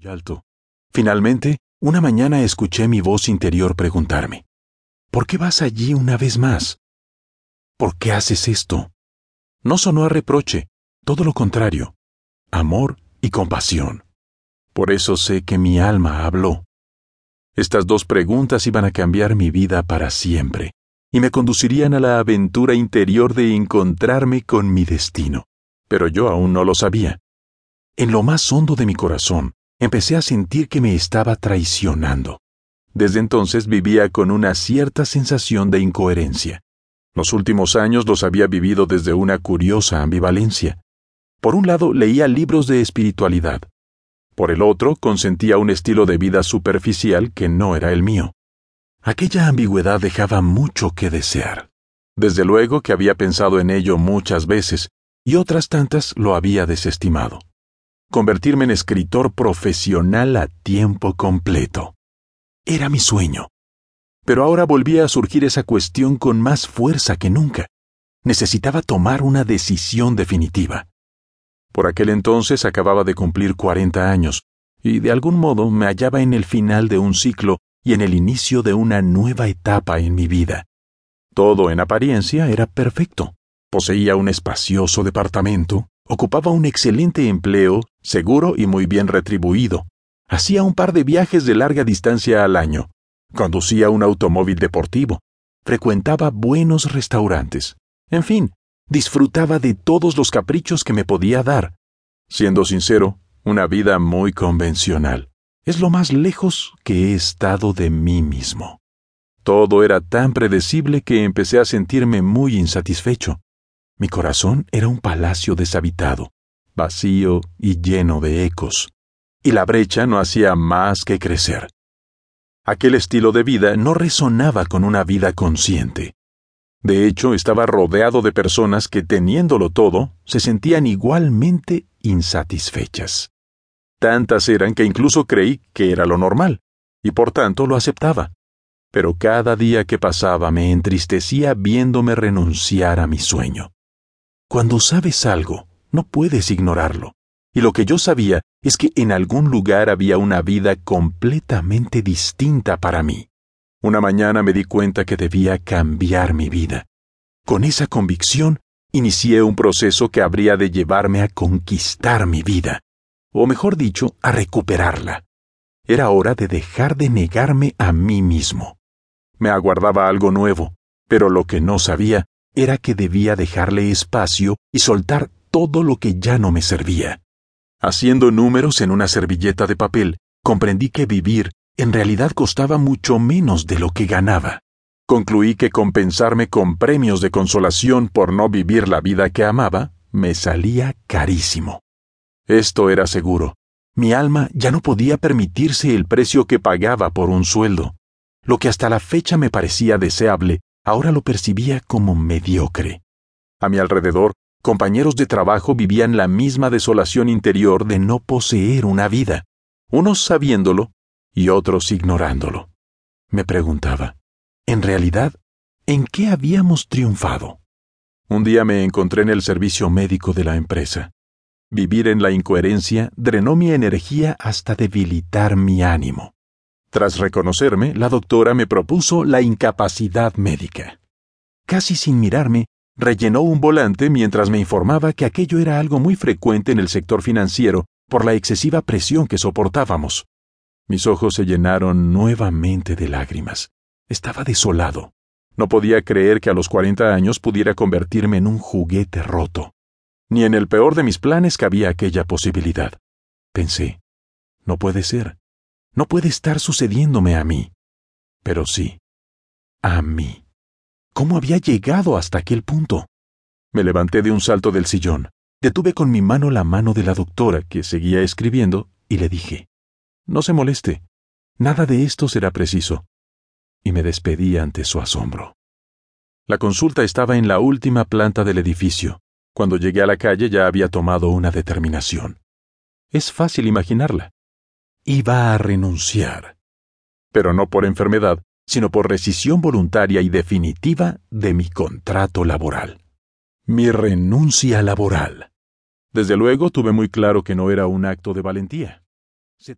y alto. Finalmente, una mañana escuché mi voz interior preguntarme, ¿por qué vas allí una vez más? ¿Por qué haces esto? No sonó a reproche, todo lo contrario, amor y compasión. Por eso sé que mi alma habló. Estas dos preguntas iban a cambiar mi vida para siempre y me conducirían a la aventura interior de encontrarme con mi destino. Pero yo aún no lo sabía. En lo más hondo de mi corazón, empecé a sentir que me estaba traicionando. Desde entonces vivía con una cierta sensación de incoherencia. Los últimos años los había vivido desde una curiosa ambivalencia. Por un lado, leía libros de espiritualidad. Por el otro, consentía un estilo de vida superficial que no era el mío. Aquella ambigüedad dejaba mucho que desear. Desde luego que había pensado en ello muchas veces, y otras tantas lo había desestimado. Convertirme en escritor profesional a tiempo completo. Era mi sueño. Pero ahora volvía a surgir esa cuestión con más fuerza que nunca. Necesitaba tomar una decisión definitiva. Por aquel entonces acababa de cumplir cuarenta años, y de algún modo me hallaba en el final de un ciclo y en el inicio de una nueva etapa en mi vida. Todo en apariencia era perfecto. Poseía un espacioso departamento, ocupaba un excelente empleo, seguro y muy bien retribuido. Hacía un par de viajes de larga distancia al año. Conducía un automóvil deportivo. Frecuentaba buenos restaurantes. En fin, disfrutaba de todos los caprichos que me podía dar. Siendo sincero, una vida muy convencional es lo más lejos que he estado de mí mismo. Todo era tan predecible que empecé a sentirme muy insatisfecho. Mi corazón era un palacio deshabitado, vacío y lleno de ecos, y la brecha no hacía más que crecer. Aquel estilo de vida no resonaba con una vida consciente. De hecho, estaba rodeado de personas que, teniéndolo todo, se sentían igualmente insatisfechas. Tantas eran que incluso creí que era lo normal, y por tanto lo aceptaba. Pero cada día que pasaba me entristecía viéndome renunciar a mi sueño. Cuando sabes algo, no puedes ignorarlo. Y lo que yo sabía es que en algún lugar había una vida completamente distinta para mí. Una mañana me di cuenta que debía cambiar mi vida. Con esa convicción, inicié un proceso que habría de llevarme a conquistar mi vida o mejor dicho, a recuperarla. Era hora de dejar de negarme a mí mismo. Me aguardaba algo nuevo, pero lo que no sabía era que debía dejarle espacio y soltar todo lo que ya no me servía. Haciendo números en una servilleta de papel, comprendí que vivir en realidad costaba mucho menos de lo que ganaba. Concluí que compensarme con premios de consolación por no vivir la vida que amaba me salía carísimo. Esto era seguro. Mi alma ya no podía permitirse el precio que pagaba por un sueldo. Lo que hasta la fecha me parecía deseable, ahora lo percibía como mediocre. A mi alrededor, compañeros de trabajo vivían la misma desolación interior de no poseer una vida, unos sabiéndolo y otros ignorándolo. Me preguntaba, ¿en realidad, en qué habíamos triunfado? Un día me encontré en el servicio médico de la empresa. Vivir en la incoherencia drenó mi energía hasta debilitar mi ánimo. Tras reconocerme, la doctora me propuso la incapacidad médica. Casi sin mirarme, rellenó un volante mientras me informaba que aquello era algo muy frecuente en el sector financiero por la excesiva presión que soportábamos. Mis ojos se llenaron nuevamente de lágrimas. Estaba desolado. No podía creer que a los cuarenta años pudiera convertirme en un juguete roto. Ni en el peor de mis planes cabía aquella posibilidad. Pensé, no puede ser. No puede estar sucediéndome a mí. Pero sí, a mí. ¿Cómo había llegado hasta aquel punto? Me levanté de un salto del sillón, detuve con mi mano la mano de la doctora, que seguía escribiendo, y le dije, No se moleste, nada de esto será preciso. Y me despedí ante su asombro. La consulta estaba en la última planta del edificio, cuando llegué a la calle ya había tomado una determinación. Es fácil imaginarla. Iba a renunciar. Pero no por enfermedad, sino por rescisión voluntaria y definitiva de mi contrato laboral. Mi renuncia laboral. Desde luego tuve muy claro que no era un acto de valentía. Se